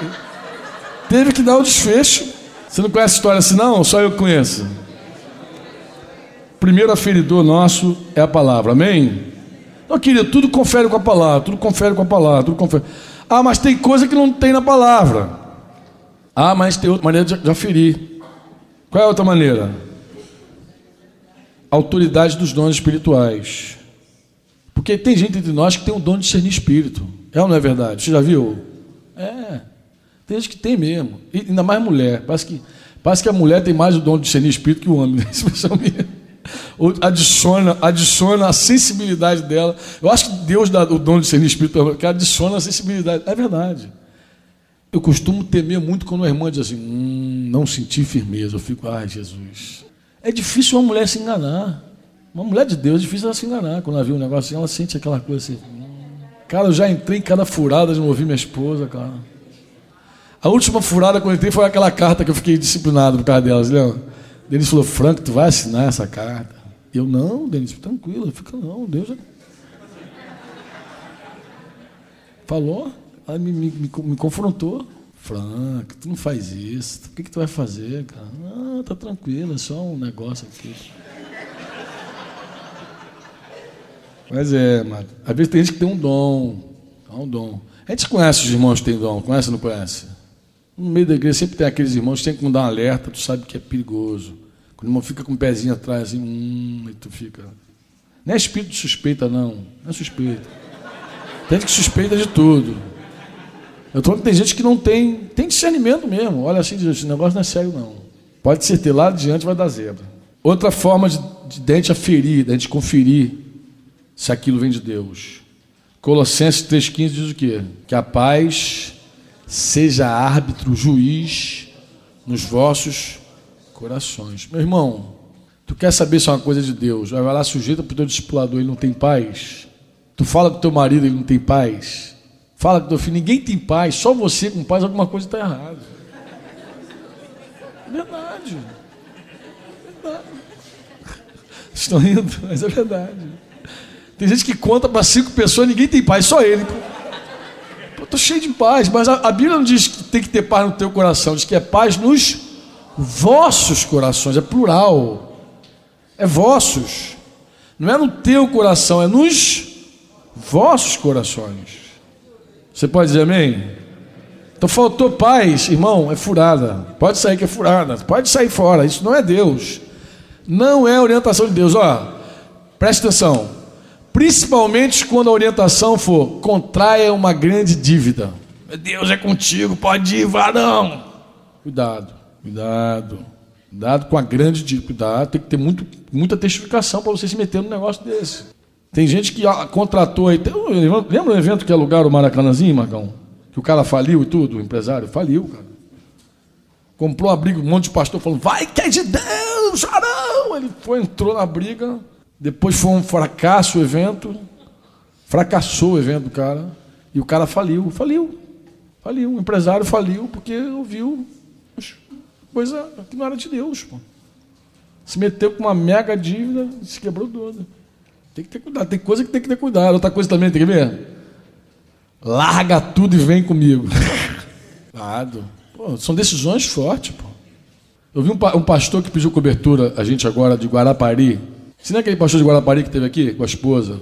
Teve que dar o desfecho. Você não conhece a história assim, não? Só eu conheço. Primeiro aferidor nosso é a palavra, amém? Então, querido, tudo confere com a palavra, tudo confere com a palavra, tudo confere. Ah, mas tem coisa que não tem na palavra. Ah, mas tem outra maneira de aferir. Qual é a outra maneira? Autoridade dos dons espirituais. Porque tem gente entre nós que tem o dom de discernir espírito. É ou não é verdade? Você já viu? É. Tem gente que tem mesmo. E ainda mais mulher. Parece que, parece que a mulher tem mais o dom de discernir espírito que o homem. Né? adiciona, adiciona a sensibilidade dela. Eu acho que Deus dá o dom de discernir espírito, que adiciona a sensibilidade. É verdade. Eu costumo temer muito quando uma irmã diz assim, hum, não senti firmeza. Eu fico, ai Jesus. É difícil uma mulher se enganar. Uma mulher de Deus é difícil ela se enganar. Quando ela vê um negócio assim, ela sente aquela coisa assim. Cara, eu já entrei em cada furada de não ouvir minha esposa, cara. A última furada que eu entrei foi aquela carta que eu fiquei disciplinado por causa delas, lembra? Denis falou, Franco, tu vai assinar essa carta? Eu, não, Denis, tranquilo, fica não, Deus já... Falou, ela me, me, me, me confrontou. Franco, tu não faz isso, o que, que tu vai fazer, cara? Não, tá tranquilo, é só um negócio aqui. Mas é, mano. Às vezes tem gente que tem um dom. Há um dom. A gente conhece os irmãos que têm dom, conhece ou não conhece? No meio da igreja sempre tem aqueles irmãos que tem que dar um alerta, tu sabe que é perigoso. Quando o irmão fica com o pezinho atrás, assim, hum, e tu fica. Não é espírito de suspeita, não. Não é suspeita. Tem gente que suspeita de tudo. Eu tô que tem gente que não tem, tem discernimento mesmo. Olha assim, esse negócio não é sério, não. Pode ser ter lá adiante vai dar zebra. Outra forma de, de, de a gente aferir, de a gente conferir se aquilo vem de Deus. Colossenses 3,15 diz o quê? Que a paz seja árbitro, juiz nos vossos corações. Meu irmão, tu quer saber se é uma coisa de Deus? Vai lá, sujeita para o teu discipulador, ele não tem paz. Tu fala com teu marido, ele não tem paz. Fala com teu filho, ninguém tem paz, só você com paz, alguma coisa está errada. Verdade. Verdade. Estão rindo, mas é verdade. Tem gente que conta para cinco pessoas, ninguém tem paz, só ele. Tô cheio de paz, mas a, a, Bíblia não diz que tem que ter paz no teu coração, diz que é paz nos vossos corações, é plural. É vossos. Não é no teu coração, é nos vossos corações. Você pode dizer amém? Então faltou paz, irmão, é furada. Pode sair que é furada. Pode sair fora. Isso não é Deus. Não é orientação de Deus. Ó, presta atenção. Principalmente quando a orientação for contraia uma grande dívida. Deus é contigo, pode ir, varão. Cuidado, cuidado. Cuidado com a grande dívida. Cuidado, tem que ter muito, muita testificação para você se meter num negócio desse. Tem gente que contratou aí. Lembra o evento que alugaram o Maracanãzinho, Marcão? Que o cara faliu e tudo, o empresário? Faliu, cara. Comprou uma briga, um monte de pastor falando, vai que é de Deus, varão. Ele foi, entrou na briga, depois foi um fracasso o evento. Fracassou o evento do cara. E o cara faliu. Faliu. Faliu. O empresário faliu porque ouviu coisa que não era de Deus. Pô. Se meteu com uma mega dívida e se quebrou toda. Tem que ter cuidado. Tem coisa que tem que ter cuidado. Outra coisa também tem que ver. Larga tudo e vem comigo. Lado. Pô, são decisões fortes. Pô. Eu vi um, um pastor que pediu cobertura, a gente agora, de Guarapari. Se não é aquele pastor de Guarapari que teve aqui com a esposa?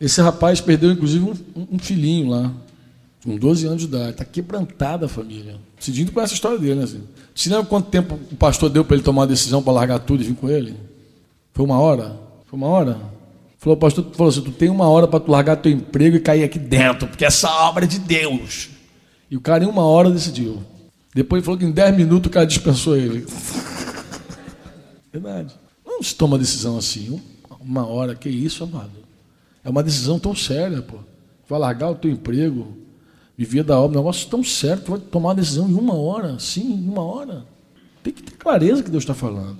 Esse rapaz perdeu, inclusive, um, um filhinho lá, com 12 anos de idade. Está quebrantada a família. Cidinho conhece a história dele, né? Assim. Você lembra quanto tempo o pastor deu para ele tomar a decisão para largar tudo e vir com ele? Foi uma hora? Foi uma hora? Falou, pastor falou assim: tu tem uma hora para tu largar teu emprego e cair aqui dentro, porque essa obra é de Deus. E o cara, em uma hora, decidiu. Depois ele falou que em 10 minutos o cara dispensou ele. Verdade. Não se toma decisão assim, uma hora, que isso, amado? É uma decisão tão séria, pô. Vai largar o teu emprego, viver da obra, um negócio tão tu vai tomar uma decisão em uma hora, sim, em uma hora. Tem que ter clareza que Deus está falando.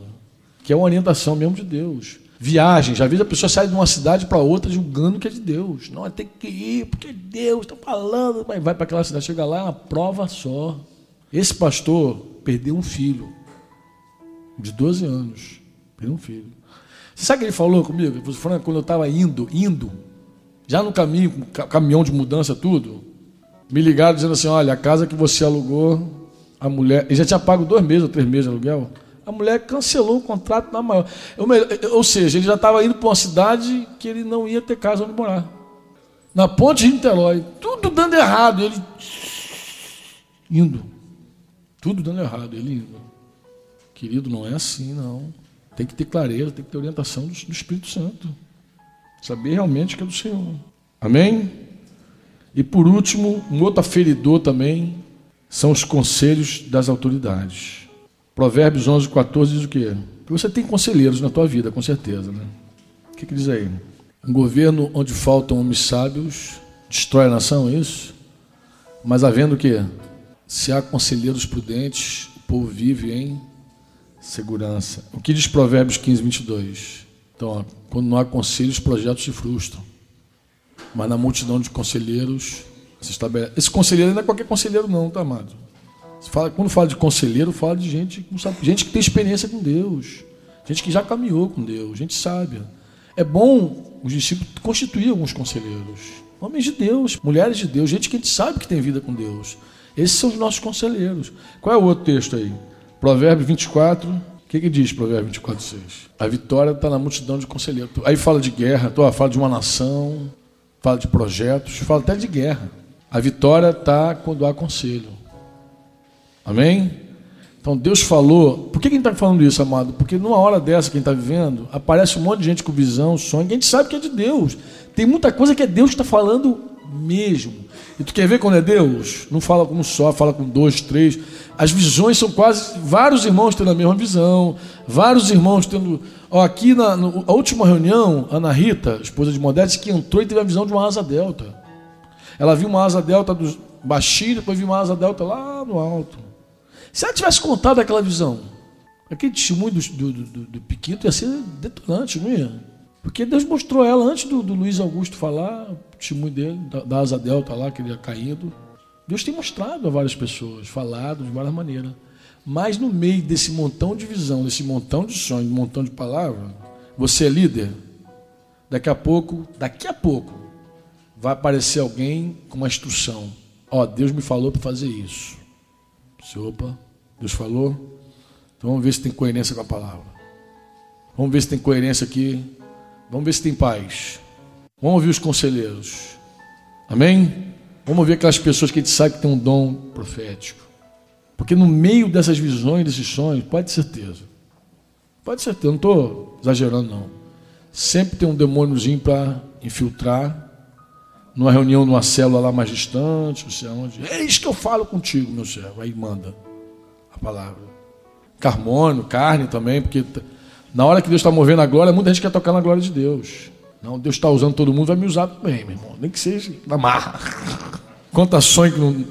Que é uma orientação mesmo de Deus. Viagem, já vezes a pessoa sai de uma cidade para outra julgando que é de Deus. Não, tem que ir, porque Deus está falando. Mas vai para aquela cidade, chega lá, é uma prova só. Esse pastor perdeu um filho de 12 anos. Perdeu um filho. Você sabe o que ele falou comigo? Ele falou, Franco, quando eu estava indo, indo, já no caminho, com caminhão de mudança, tudo, me ligaram dizendo assim: olha, a casa que você alugou, a mulher. Ele já tinha pago dois meses ou três meses de aluguel. A mulher cancelou o contrato na maior. Ou seja, ele já estava indo para uma cidade que ele não ia ter casa onde morar. Na ponte de Niterói. Tudo dando errado. Ele indo. Tudo dando errado. Ele indo. Querido, não é assim, não. Tem que ter clareza, tem que ter orientação do, do Espírito Santo. Saber realmente que é do Senhor. Amém? E por último, um outro aferidor também são os conselhos das autoridades. Provérbios 11, 14 diz o quê? Que você tem conselheiros na tua vida, com certeza, né? O que, que diz aí? Um governo onde faltam homens sábios destrói a nação, é isso? Mas havendo o quê? Se há conselheiros prudentes, o povo vive em segurança. O que diz Provérbios 15, 22? Então, ó, quando não há conselhos, os projetos se frustram. Mas na multidão de conselheiros se estabelece. Esse conselheiro não é qualquer conselheiro, não, tá, amado? Fala, quando fala de conselheiro, fala de gente gente que tem experiência com Deus, gente que já caminhou com Deus, gente sábia. É bom os discípulos constituir alguns conselheiros, homens de Deus, mulheres de Deus, gente que a gente sabe que tem vida com Deus. Esses são os nossos conselheiros. Qual é o outro texto aí? Provérbio 24, o que, que diz Provérbio 24, 6? A vitória está na multidão de conselheiros. Aí fala de guerra, fala de uma nação, fala de projetos, fala até de guerra. A vitória está quando há conselho. Amém? Então Deus falou. Por que a gente está falando isso, amado? Porque numa hora dessa que a gente está vivendo, aparece um monte de gente com visão, sonho, que a gente sabe que é de Deus. Tem muita coisa que é Deus que está falando mesmo. E tu quer ver quando é Deus? Não fala com um só, fala com dois, três. As visões são quase vários irmãos tendo a mesma visão, vários irmãos tendo. Ó, aqui na, última reunião, Ana Rita, esposa de Modeste, que entrou e teve a visão de uma asa delta. Ela viu uma asa delta do baixinho, depois viu uma asa delta lá no alto. Se ela tivesse contado aquela visão, aquele testemunho do, do, do, do Piquito ia ser detonante, não ia? Porque Deus mostrou ela antes do, do Luiz Augusto falar, testemunho dele, da, da asa delta lá, que ele ia caindo. Deus tem mostrado a várias pessoas, falado de várias maneiras. Mas no meio desse montão de visão, desse montão de sonho, montão de palavra, você é líder. Daqui a pouco, daqui a pouco, vai aparecer alguém com uma instrução. Ó, oh, Deus me falou para fazer isso. Você, opa, Deus falou? Então vamos ver se tem coerência com a palavra. Vamos ver se tem coerência aqui. Vamos ver se tem paz. Vamos ouvir os conselheiros. Amém? Vamos ver aquelas pessoas que a gente sabe que tem um dom profético. Porque no meio dessas visões, desses sonhos, pode ter certeza. Pode ser certeza, não estou exagerando não. Sempre tem um demôniozinho para infiltrar. Numa reunião, numa célula lá mais distante, não sei aonde. É isso que eu falo contigo, meu servo. Aí manda a palavra. Carmônio, carne também, porque na hora que Deus está movendo a glória, muita gente quer tocar na glória de Deus. Não, Deus está usando todo mundo, vai me usar também, meu irmão. Nem que seja na marra. Quanta sonho que não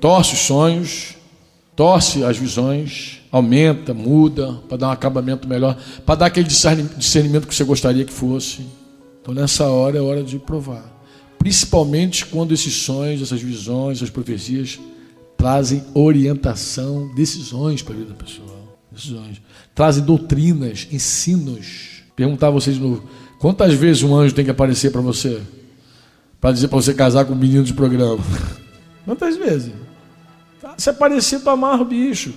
torce os sonhos, torce as visões, aumenta, muda, para dar um acabamento melhor, para dar aquele discernimento que você gostaria que fosse. Então nessa hora é hora de provar. Principalmente quando esses sonhos, essas visões, essas profecias trazem orientação, decisões para a vida da pessoa. Decisões. Trazem doutrinas, ensinos. Perguntar a vocês de novo Quantas vezes um anjo tem que aparecer para você? Para dizer para você casar com um menino de programa? Quantas vezes? Tá, se aparecer, tu amarra o bicho.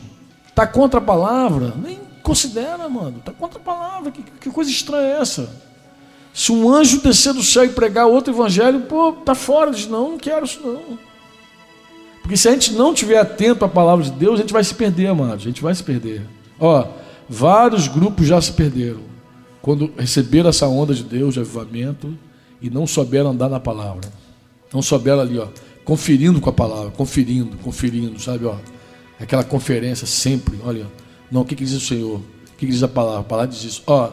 Tá contra a palavra? Nem considera, mano. Tá contra a palavra. Que, que coisa estranha é essa? Se um anjo descer do céu e pregar outro evangelho, pô, tá fora. Diz, não, não quero isso não. Porque se a gente não tiver atento à palavra de Deus, a gente vai se perder, amado. A gente vai se perder. Ó, vários grupos já se perderam quando receberam essa onda de Deus, de avivamento, e não souberam andar na palavra. Não souberam ali, ó, conferindo com a palavra, conferindo, conferindo, sabe, ó. Aquela conferência sempre, olha, não, o que, que diz o Senhor? O que, que diz a palavra? A palavra diz isso. Ó,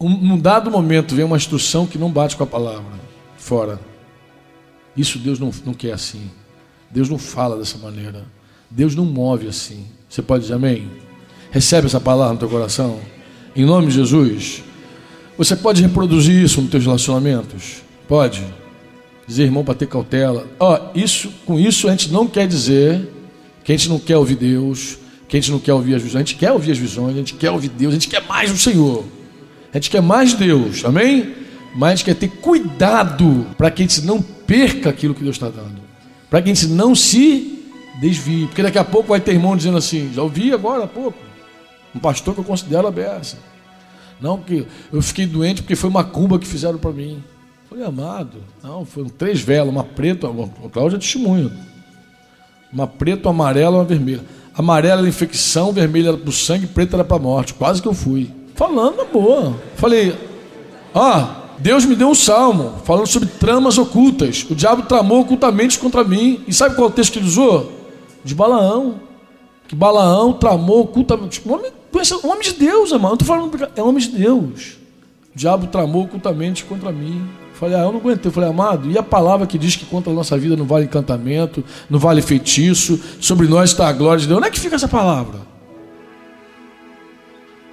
um, num dado momento vem uma instrução que não bate com a palavra, fora. Isso Deus não, não quer assim. Deus não fala dessa maneira. Deus não move assim. Você pode dizer amém? Recebe essa palavra no teu coração? Em nome de Jesus. Você pode reproduzir isso nos teus relacionamentos? Pode. Dizer, irmão, para ter cautela. Ó, oh, isso, com isso a gente não quer dizer que a gente não quer ouvir Deus, que a gente não quer ouvir as visões. A gente quer ouvir as visões, a gente quer ouvir Deus, a gente quer mais do Senhor. A gente quer mais Deus, amém? Mas a gente quer ter cuidado para que a gente não perca aquilo que Deus está dando. Para que a gente não se desvie. Porque daqui a pouco vai ter irmão dizendo assim, já ouvi agora há pouco. Um pastor que eu considero a beça. Não, que eu fiquei doente porque foi uma cumba que fizeram para mim. Falei, amado, não, foram três velas, uma preta, o Cláudio é testemunho. Uma preta, uma amarela uma vermelha. Amarela era infecção, vermelha era para o sangue, preta era para a morte. Quase que eu fui. Falando na boa. Falei, ó, Deus me deu um salmo falando sobre tramas ocultas. O diabo tramou ocultamente contra mim. E sabe qual é o texto que ele usou? De Balaão. Que Balaão tramou ocultamente. Um homem, um homem de Deus, irmão. Eu estou falando, é homem de Deus. O diabo tramou ocultamente contra mim. Falei, ah, eu não aguentei. Falei, amado, e a palavra que diz que contra a nossa vida não vale encantamento, não vale feitiço, sobre nós está a glória de Deus. Onde é que fica essa palavra?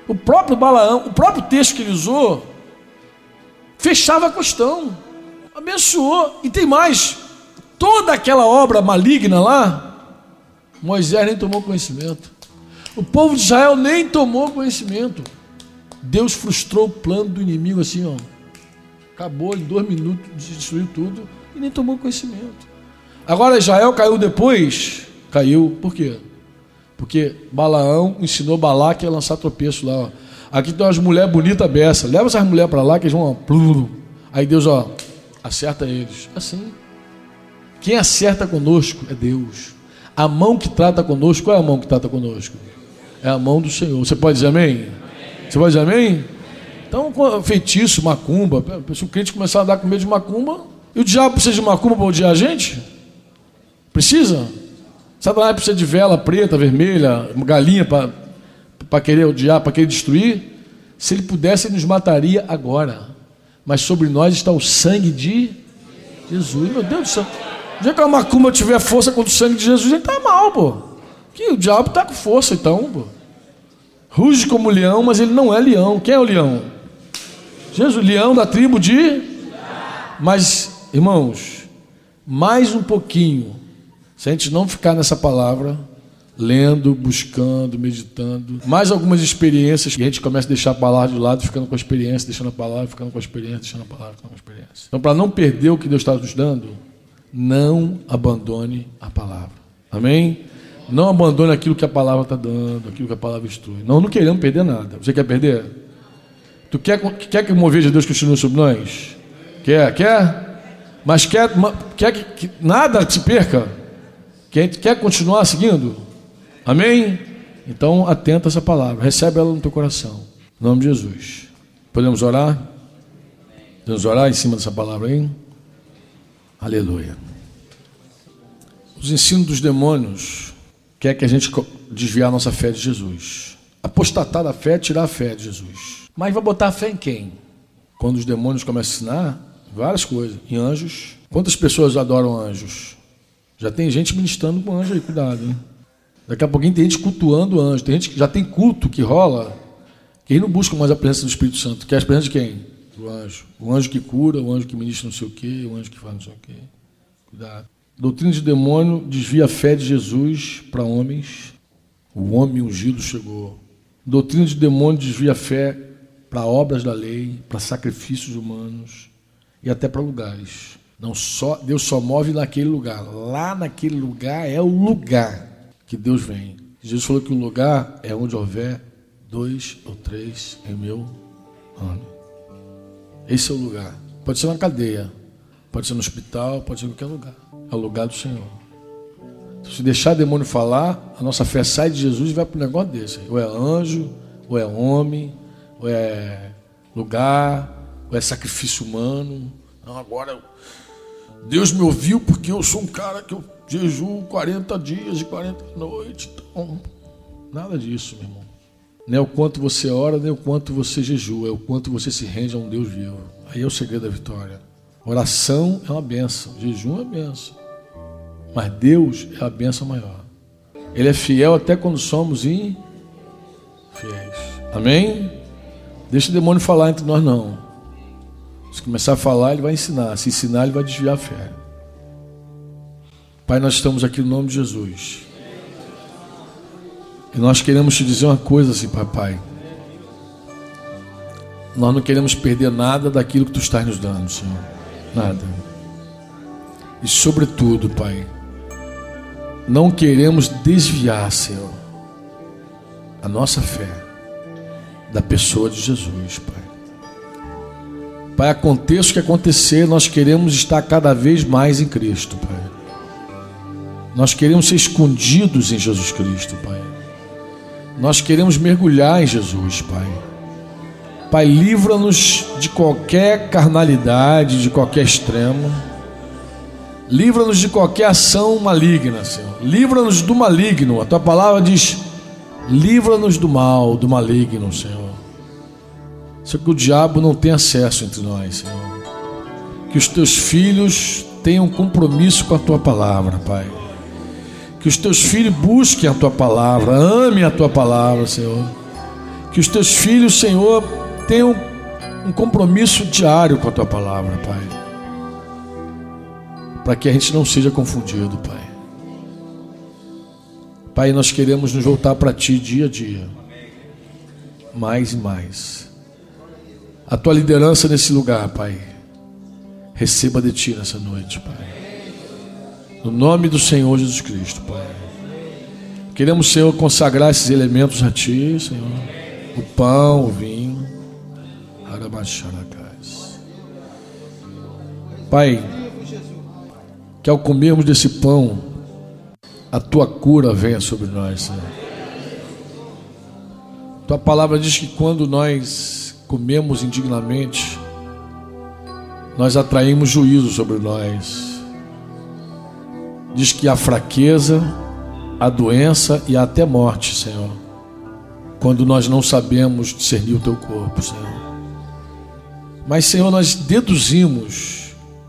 O próprio Balaão, o próprio texto que ele usou, fechava a questão, abençoou. E tem mais: toda aquela obra maligna lá, Moisés nem tomou conhecimento. O povo de Israel nem tomou conhecimento. Deus frustrou o plano do inimigo assim, ó. Acabou em dois minutos, destruiu tudo e nem tomou conhecimento. Agora Israel caiu depois, caiu, por quê? Porque Balaão ensinou Balaque a lançar tropeço lá. Ó. Aqui tem umas mulheres bonitas beça. Leva essas mulheres para lá que eles vão. Ó, aí Deus, ó, acerta eles. Assim. Quem acerta conosco é Deus. A mão que trata conosco, qual é a mão que trata conosco? É a mão do Senhor. Você pode dizer amém? amém. Você pode dizer amém? Então, feitiço, macumba. Se o crente começar a dar com medo de macumba, e o diabo precisa de macumba para odiar a gente? Precisa? Satanás precisa de vela preta, vermelha, galinha para querer odiar, para querer destruir. Se ele pudesse, ele nos mataria agora. Mas sobre nós está o sangue de Jesus. Meu Deus do céu. O dia que a macumba tiver força contra o sangue de Jesus, ele está mal, pô. Que o diabo está com força, então, pô. Ruge como leão, mas ele não é leão. Quem é o leão? Jesus, leão da tribo de. Mas, irmãos, mais um pouquinho se a gente não ficar nessa palavra, lendo, buscando, meditando, mais algumas experiências que a gente começa a deixar a palavra de lado, ficando com a experiência, deixando a palavra, ficando com a experiência, deixando a palavra, ficando com a experiência. Então, para não perder o que Deus está nos dando, não abandone a palavra. Amém? Não abandone aquilo que a palavra está dando, aquilo que a palavra instrui. Não, não queremos perder nada. Você quer perder? Tu quer, quer que o mover de Deus continue sobre nós? Quer? Quer? Mas quer, quer que, que nada se perca? Quem quer continuar seguindo? Amém? Então atenta essa palavra, recebe ela no teu coração. Em nome de Jesus. Podemos orar? Podemos orar em cima dessa palavra aí? Aleluia. Os ensinos dos demônios quer que a gente desviar a nossa fé de Jesus. Apostatar da fé é tirar a fé de Jesus. Mas vai botar a fé em quem? Quando os demônios começam a ensinar várias coisas. Em anjos. Quantas pessoas adoram anjos? Já tem gente ministrando com anjo aí, cuidado, hein? Daqui a pouquinho tem gente cultuando anjo. Tem gente que já tem culto que rola. Quem não busca mais a presença do Espírito Santo? Quer a presença de quem? Do anjo. O anjo que cura, o anjo que ministra não sei o quê, o anjo que faz não sei o quê. Cuidado. Doutrina de demônio desvia a fé de Jesus para homens. O homem ungido chegou. Doutrina de demônio desvia a fé para obras da lei, para sacrifícios humanos e até para lugares. Não só Deus só move naquele lugar. Lá naquele lugar é o lugar que Deus vem. Jesus falou que o lugar é onde houver dois ou três em meu nome. Esse é o lugar. Pode ser na cadeia, pode ser no hospital, pode ser em qualquer lugar. É o lugar do Senhor. Se deixar o demônio falar, a nossa fé sai de Jesus e vai para um negócio desse. Ou é anjo, ou é homem, ou é lugar, ou é sacrifício humano. Não, agora Deus me ouviu porque eu sou um cara que eu jejuo 40 dias e 40 noites. Então, nada disso, meu irmão. Nem o quanto você ora, nem o quanto você jejua, é o quanto você se rende a um Deus vivo. Aí é o segredo da vitória. Oração é uma benção, jejum é uma benção. Mas Deus é a benção maior. Ele é fiel até quando somos infiéis. Amém? Deixa o demônio falar entre nós, não. Se começar a falar, ele vai ensinar. Se ensinar, ele vai desviar a fé. Pai, nós estamos aqui no nome de Jesus. E nós queremos te dizer uma coisa assim, papai. Nós não queremos perder nada daquilo que tu estás nos dando, Senhor. Nada. E sobretudo, Pai, não queremos desviar, Senhor, a nossa fé da pessoa de Jesus, Pai. Pai, aconteça o que acontecer, nós queremos estar cada vez mais em Cristo, Pai. Nós queremos ser escondidos em Jesus Cristo, Pai. Nós queremos mergulhar em Jesus, Pai. Pai, livra-nos de qualquer carnalidade, de qualquer extremo. Livra-nos de qualquer ação maligna, Senhor. Livra-nos do maligno. A tua palavra diz: livra-nos do mal, do maligno, Senhor. Senhor, que o diabo não tenha acesso entre nós, Senhor. Que os teus filhos tenham compromisso com a tua palavra, Pai. Que os teus filhos busquem a tua palavra, amem a tua palavra, Senhor. Que os teus filhos, Senhor, tenham um compromisso diário com a tua palavra, Pai. Para que a gente não seja confundido, Pai. Pai, nós queremos nos voltar para Ti dia a dia, mais e mais. A Tua liderança nesse lugar, Pai, receba de Ti nessa noite, Pai. No nome do Senhor Jesus Cristo, Pai. Queremos, Senhor, consagrar esses elementos a Ti, Senhor. O pão, o vinho. Pai, que ao comermos desse pão, a tua cura venha sobre nós, Senhor. Tua palavra diz que quando nós comemos indignamente, nós atraímos juízo sobre nós. Diz que a fraqueza, a doença e até morte, Senhor, quando nós não sabemos discernir o teu corpo, Senhor. Mas, Senhor, nós deduzimos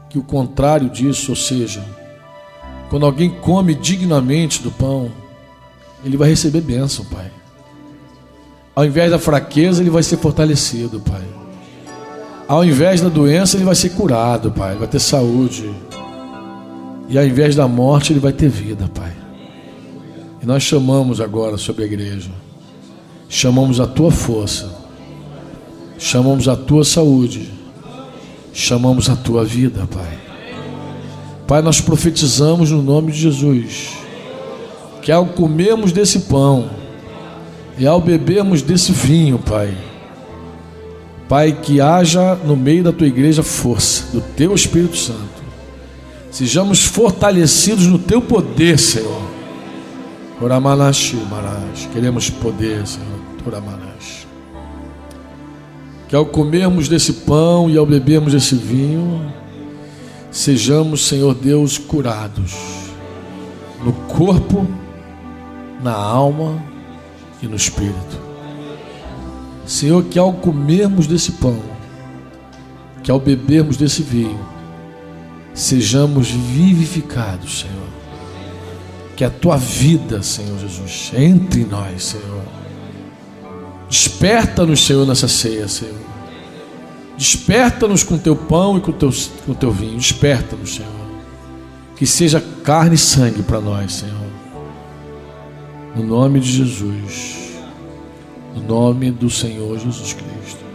que o contrário disso, ou seja, quando alguém come dignamente do pão, ele vai receber bênção, Pai. Ao invés da fraqueza, ele vai ser fortalecido, Pai. Ao invés da doença, ele vai ser curado, Pai. Vai ter saúde. E ao invés da morte, ele vai ter vida, Pai. E nós chamamos agora sobre a igreja. Chamamos a tua força. Chamamos a tua saúde. Chamamos a tua vida, Pai. Pai, nós profetizamos no nome de Jesus que ao comermos desse pão e ao bebermos desse vinho, Pai, Pai, que haja no meio da tua igreja força do teu Espírito Santo. Sejamos fortalecidos no teu poder, Senhor. Queremos poder, Senhor. Que ao comermos desse pão e ao bebermos desse vinho, sejamos, Senhor Deus, curados no corpo, na alma e no espírito. Senhor, que ao comermos desse pão, que ao bebermos desse vinho, sejamos vivificados, Senhor. Que a tua vida, Senhor Jesus, entre em nós, Senhor. Desperta-nos, Senhor, nessa ceia, Senhor. Desperta-nos com teu pão e com teu, com teu vinho. Desperta-nos, Senhor. Que seja carne e sangue para nós, Senhor. No nome de Jesus. No nome do Senhor Jesus Cristo.